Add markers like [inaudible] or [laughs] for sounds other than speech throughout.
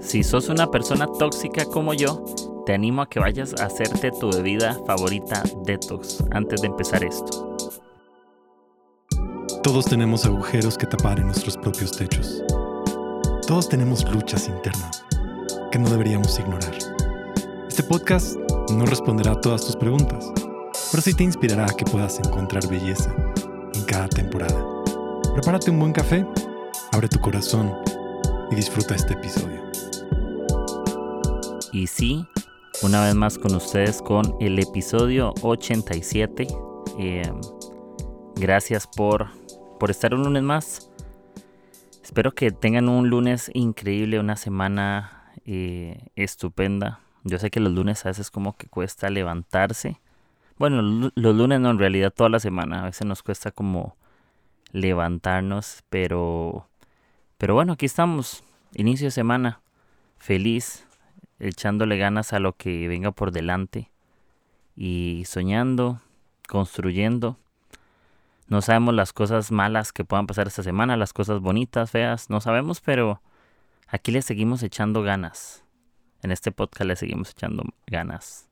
Si sos una persona tóxica como yo, te animo a que vayas a hacerte tu bebida favorita detox antes de empezar esto. Todos tenemos agujeros que tapar en nuestros propios techos. Todos tenemos luchas internas que no deberíamos ignorar. Este podcast no responderá a todas tus preguntas, pero sí te inspirará a que puedas encontrar belleza en cada temporada. Prepárate un buen café, abre tu corazón y disfruta este episodio. Y sí, una vez más con ustedes con el episodio 87. Eh, gracias por, por estar un lunes más. Espero que tengan un lunes increíble, una semana eh, estupenda. Yo sé que los lunes a veces como que cuesta levantarse. Bueno, los lunes no, en realidad toda la semana. A veces nos cuesta como levantarnos, pero... Pero bueno, aquí estamos. Inicio de semana. Feliz echándole ganas a lo que venga por delante y soñando, construyendo. No sabemos las cosas malas que puedan pasar esta semana, las cosas bonitas, feas, no sabemos, pero aquí le seguimos echando ganas. En este podcast le seguimos echando ganas.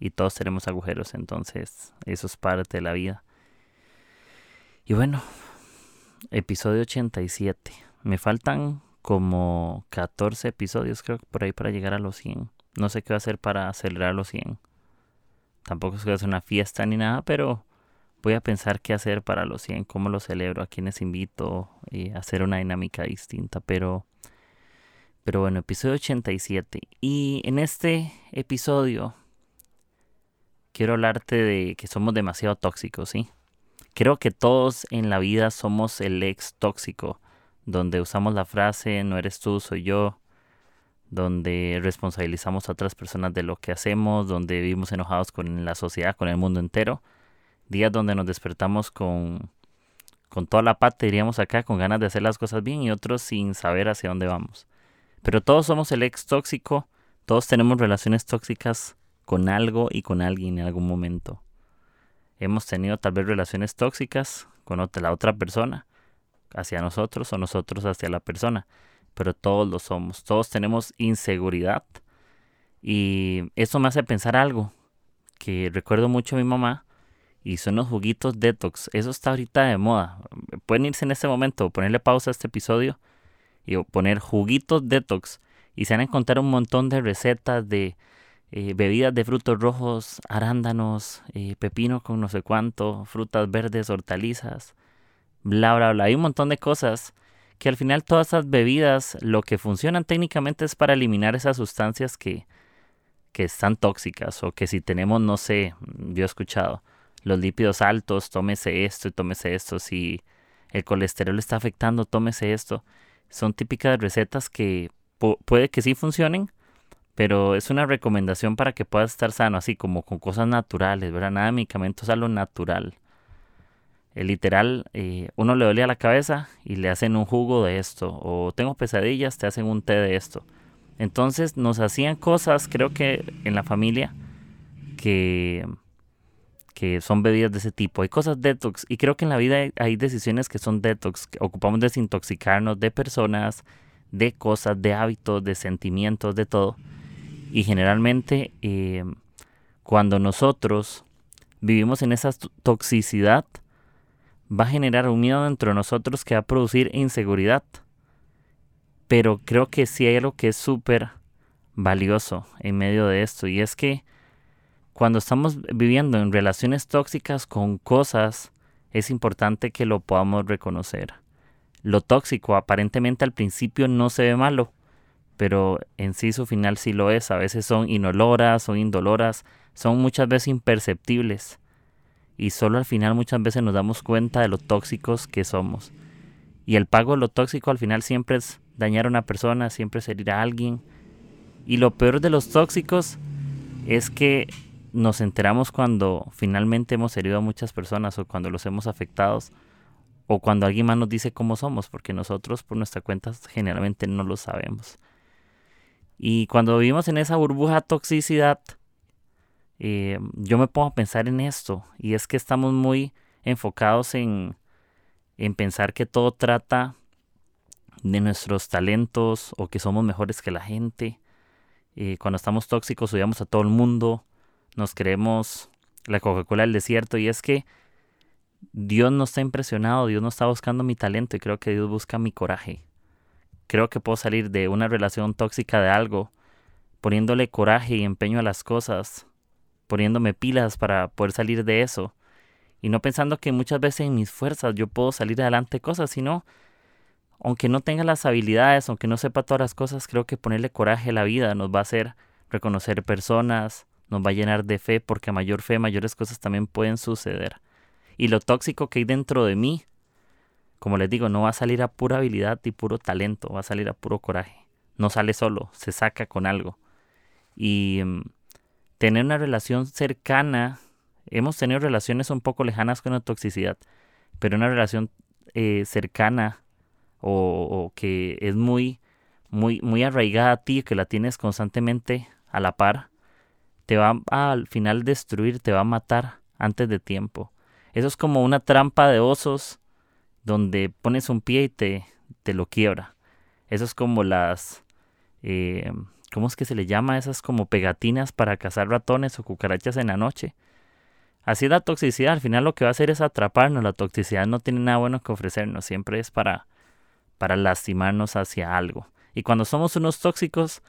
Y todos tenemos agujeros, entonces eso es parte de la vida. Y bueno, episodio 87. Me faltan como 14 episodios, creo que por ahí para llegar a los 100. No sé qué va a hacer para acelerar los 100. Tampoco es que va a ser una fiesta ni nada, pero voy a pensar qué hacer para los 100, cómo lo celebro, a quienes invito hacer una dinámica distinta. Pero, pero bueno, episodio 87. Y en este episodio quiero hablarte de que somos demasiado tóxicos, ¿sí? Creo que todos en la vida somos el ex tóxico donde usamos la frase no eres tú, soy yo, donde responsabilizamos a otras personas de lo que hacemos, donde vivimos enojados con la sociedad, con el mundo entero. Días donde nos despertamos con, con toda la pata, diríamos acá, con ganas de hacer las cosas bien y otros sin saber hacia dónde vamos. Pero todos somos el ex tóxico, todos tenemos relaciones tóxicas con algo y con alguien en algún momento. Hemos tenido tal vez relaciones tóxicas con la otra persona hacia nosotros o nosotros hacia la persona, pero todos lo somos, todos tenemos inseguridad. Y eso me hace pensar algo que recuerdo mucho a mi mamá y son los juguitos detox, eso está ahorita de moda, pueden irse en este momento, ponerle pausa a este episodio y poner juguitos detox. Y se van a encontrar un montón de recetas de eh, bebidas de frutos rojos, arándanos, eh, pepino con no sé cuánto, frutas verdes, hortalizas, bla, bla, bla. Hay un montón de cosas que al final todas esas bebidas lo que funcionan técnicamente es para eliminar esas sustancias que, que están tóxicas o que si tenemos, no sé, yo he escuchado, los lípidos altos, tómese esto y tómese esto, si el colesterol está afectando, tómese esto. Son típicas recetas que puede que sí funcionen, pero es una recomendación para que puedas estar sano, así como con cosas naturales, ¿verdad? Nada de medicamentos a lo natural. El literal, eh, uno le dolía la cabeza y le hacen un jugo de esto. O tengo pesadillas, te hacen un té de esto. Entonces nos hacían cosas, creo que en la familia, que, que son bebidas de ese tipo. Hay cosas detox. Y creo que en la vida hay, decisiones que son detox. Que ocupamos desintoxicarnos de personas, de cosas, de hábitos, de sentimientos, de todo. Y generalmente eh, cuando nosotros vivimos en esa toxicidad, va a generar un miedo dentro de nosotros que va a producir inseguridad. Pero creo que sí hay algo que es súper valioso en medio de esto y es que cuando estamos viviendo en relaciones tóxicas con cosas, es importante que lo podamos reconocer. Lo tóxico aparentemente al principio no se ve malo, pero en sí su final sí lo es. A veces son inoloras, son indoloras, son muchas veces imperceptibles y solo al final muchas veces nos damos cuenta de lo tóxicos que somos. Y el pago de lo tóxico al final siempre es dañar a una persona, siempre es herir a alguien. Y lo peor de los tóxicos es que nos enteramos cuando finalmente hemos herido a muchas personas o cuando los hemos afectados o cuando alguien más nos dice cómo somos, porque nosotros por nuestra cuenta generalmente no lo sabemos. Y cuando vivimos en esa burbuja toxicidad, eh, yo me pongo a pensar en esto y es que estamos muy enfocados en, en pensar que todo trata de nuestros talentos o que somos mejores que la gente. Eh, cuando estamos tóxicos odiamos a todo el mundo, nos creemos la Coca-Cola del desierto y es que Dios no está impresionado, Dios no está buscando mi talento y creo que Dios busca mi coraje. Creo que puedo salir de una relación tóxica de algo poniéndole coraje y empeño a las cosas, poniéndome pilas para poder salir de eso y no pensando que muchas veces en mis fuerzas yo puedo salir adelante cosas, sino aunque no tenga las habilidades, aunque no sepa todas las cosas, creo que ponerle coraje a la vida nos va a hacer reconocer personas, nos va a llenar de fe, porque a mayor fe mayores cosas también pueden suceder. Y lo tóxico que hay dentro de mí, como les digo, no va a salir a pura habilidad y puro talento, va a salir a puro coraje. No sale solo, se saca con algo. Y mm, tener una relación cercana hemos tenido relaciones un poco lejanas con la toxicidad, pero una relación eh, cercana o, que es muy, muy, muy arraigada a ti, que la tienes constantemente a la par, te va al final destruir, te va a matar antes de tiempo. Eso es como una trampa de osos donde pones un pie y te, te lo quiebra. Eso es como las... Eh, ¿Cómo es que se le llama? Esas como pegatinas para cazar ratones o cucarachas en la noche. Así la toxicidad al final lo que va a hacer es atraparnos. La toxicidad no tiene nada bueno que ofrecernos, siempre es para, para lastimarnos hacia algo. Y cuando somos unos tóxicos,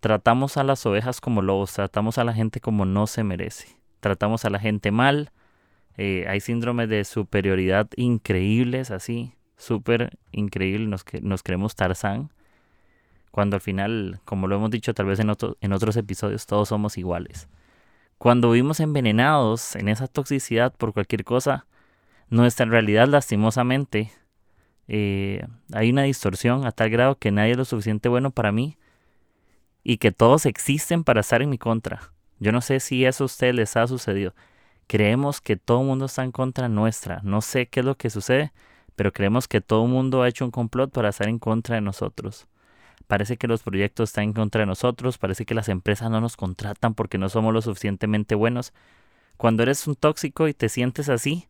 tratamos a las ovejas como lobos, tratamos a la gente como no se merece, tratamos a la gente mal. Eh, hay síndromes de superioridad increíbles, así, súper increíble, nos, nos creemos Tarzán. Cuando al final, como lo hemos dicho tal vez en, en otros episodios, todos somos iguales. Cuando vivimos envenenados en esa toxicidad por cualquier cosa, nuestra realidad lastimosamente eh, hay una distorsión a tal grado que nadie es lo suficiente bueno para mí y que todos existen para estar en mi contra. Yo no sé si eso a ustedes les ha sucedido. Creemos que todo el mundo está en contra nuestra. No sé qué es lo que sucede, pero creemos que todo el mundo ha hecho un complot para estar en contra de nosotros. Parece que los proyectos están en contra de nosotros, parece que las empresas no nos contratan porque no somos lo suficientemente buenos. Cuando eres un tóxico y te sientes así,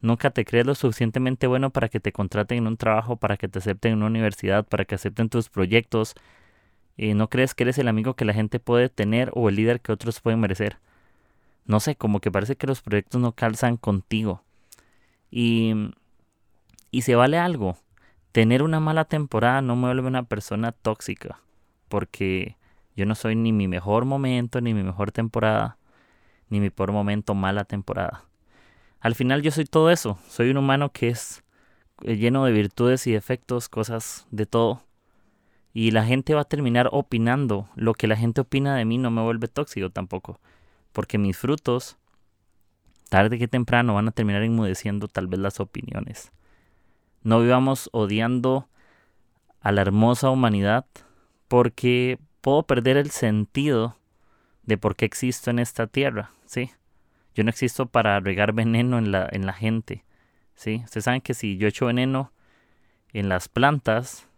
nunca te crees lo suficientemente bueno para que te contraten en un trabajo, para que te acepten en una universidad, para que acepten tus proyectos. Y no crees que eres el amigo que la gente puede tener o el líder que otros pueden merecer. No sé, como que parece que los proyectos no calzan contigo. Y, y se vale algo tener una mala temporada no me vuelve una persona tóxica, porque yo no soy ni mi mejor momento, ni mi mejor temporada, ni mi peor momento, mala temporada. Al final yo soy todo eso, soy un humano que es eh, lleno de virtudes y defectos, cosas de todo. Y la gente va a terminar opinando. Lo que la gente opina de mí no me vuelve tóxico tampoco. Porque mis frutos, tarde que temprano, van a terminar enmudeciendo tal vez las opiniones. No vivamos odiando a la hermosa humanidad porque puedo perder el sentido de por qué existo en esta tierra, ¿sí? Yo no existo para regar veneno en la, en la gente, ¿sí? Ustedes saben que si yo echo veneno en las plantas,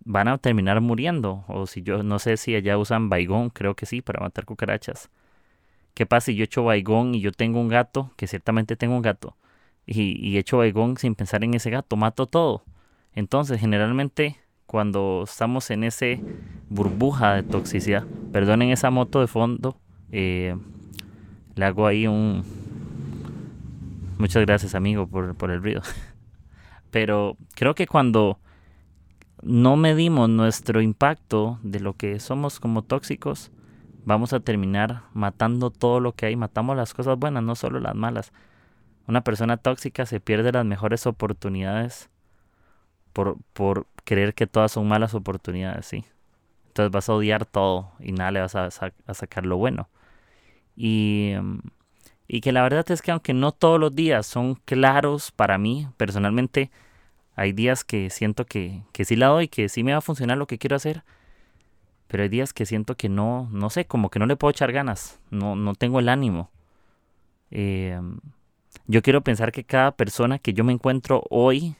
van a terminar muriendo. O si yo, no sé si allá usan baigón, creo que sí, para matar cucarachas. ¿Qué pasa si yo echo baigón y yo tengo un gato, que ciertamente tengo un gato, y, y echo baigón sin pensar en ese gato, mato todo. Entonces, generalmente, cuando estamos en ese burbuja de toxicidad, perdonen esa moto de fondo, eh, le hago ahí un... Muchas gracias, amigo, por, por el ruido. [laughs] Pero creo que cuando no medimos nuestro impacto de lo que somos como tóxicos, vamos a terminar matando todo lo que hay. Matamos las cosas buenas, no solo las malas. Una persona tóxica se pierde las mejores oportunidades por, por creer que todas son malas oportunidades, ¿sí? Entonces vas a odiar todo y nada le vas a, a sacar lo bueno. Y, y que la verdad es que aunque no todos los días son claros para mí, personalmente, hay días que siento que, que sí la doy, que sí me va a funcionar lo que quiero hacer, pero hay días que siento que no, no sé, como que no le puedo echar ganas, no, no tengo el ánimo. Eh, yo quiero pensar que cada persona que yo me encuentro hoy,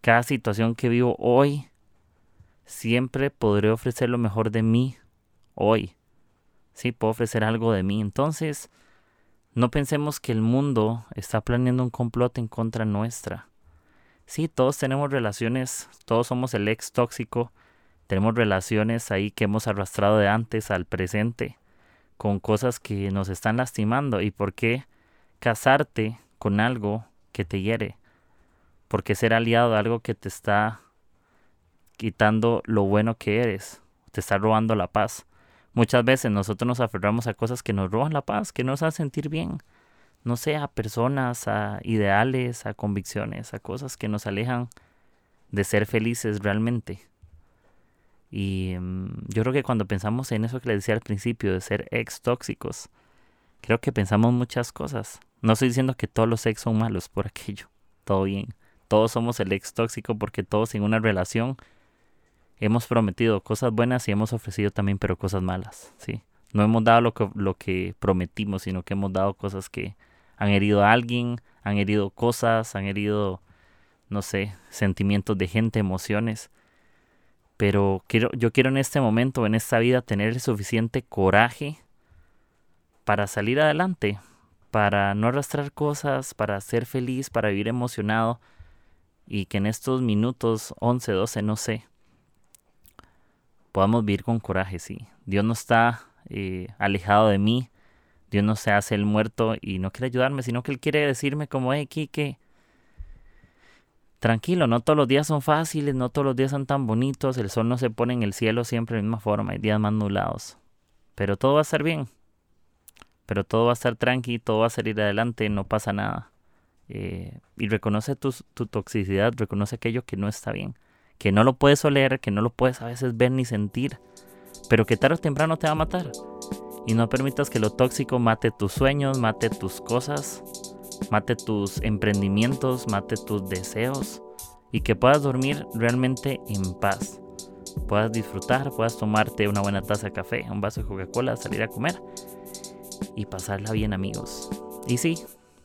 cada situación que vivo hoy, siempre podré ofrecer lo mejor de mí hoy. Sí, puedo ofrecer algo de mí. Entonces, no pensemos que el mundo está planeando un complot en contra nuestra. sí, todos tenemos relaciones, todos somos el ex tóxico, tenemos relaciones ahí que hemos arrastrado de antes al presente con cosas que nos están lastimando. ¿Y por qué casarte con algo que te hiere? ¿Por qué ser aliado a algo que te está quitando lo bueno que eres? Te está robando la paz. Muchas veces nosotros nos aferramos a cosas que nos roban la paz, que nos hacen sentir bien. No sé, a personas, a ideales, a convicciones, a cosas que nos alejan de ser felices realmente. Y mm, yo creo que cuando pensamos en eso que le decía al principio, de ser ex tóxicos, creo que pensamos muchas cosas. No estoy diciendo que todos los ex son malos por [laughs] aquello, todo bien. Todos somos el ex tóxico porque todos en una relación hemos prometido cosas buenas y hemos ofrecido también, pero cosas malas, ¿sí? No hemos dado lo que, lo que prometimos, sino que hemos dado cosas que han herido a alguien, han herido cosas, han herido, no sé, sentimientos de gente, emociones. Pero quiero, yo quiero en este momento, en esta vida, tener el suficiente coraje para salir adelante, para no arrastrar cosas, para ser feliz, para vivir emocionado y que en estos minutos 11, 12, no sé, podamos vivir con coraje, sí. Dios no está eh, alejado de mí, Dios no se hace el muerto y no quiere ayudarme, sino que Él quiere decirme como, hey, Kike, tranquilo, no todos los días son fáciles, no todos los días son tan bonitos, el sol no se pone en el cielo siempre de la misma forma, hay días más nublados, pero todo va a estar bien, pero todo va a estar tranqui, todo va a salir adelante, no pasa nada. Eh, y reconoce tu, tu toxicidad, reconoce aquello que no está bien que no lo puedes oler, que no lo puedes a veces ver ni sentir, pero que tarde o temprano te va a matar. Y no permitas que lo tóxico mate tus sueños, mate tus cosas, mate tus emprendimientos, mate tus deseos y que puedas dormir realmente en paz. Puedas disfrutar, puedas tomarte una buena taza de café, un vaso de Coca-Cola, salir a comer y pasarla bien amigos. Y sí,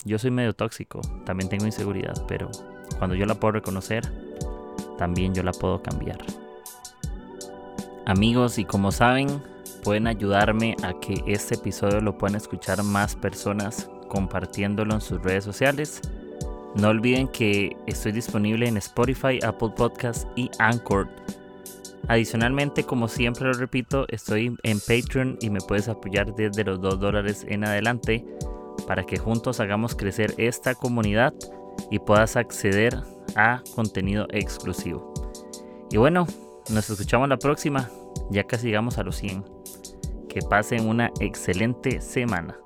yo soy medio tóxico, también tengo inseguridad, pero cuando yo la puedo reconocer, también yo la puedo cambiar. Amigos, y como saben, pueden ayudarme a que este episodio lo puedan escuchar más personas compartiéndolo en sus redes sociales. No olviden que estoy disponible en Spotify, Apple Podcasts y Anchor. Adicionalmente, como siempre lo repito, estoy en Patreon y me puedes apoyar desde los 2 dólares en adelante para que juntos hagamos crecer esta comunidad y puedas acceder a contenido exclusivo. Y bueno, nos escuchamos la próxima. Ya casi llegamos a los 100. Que pasen una excelente semana.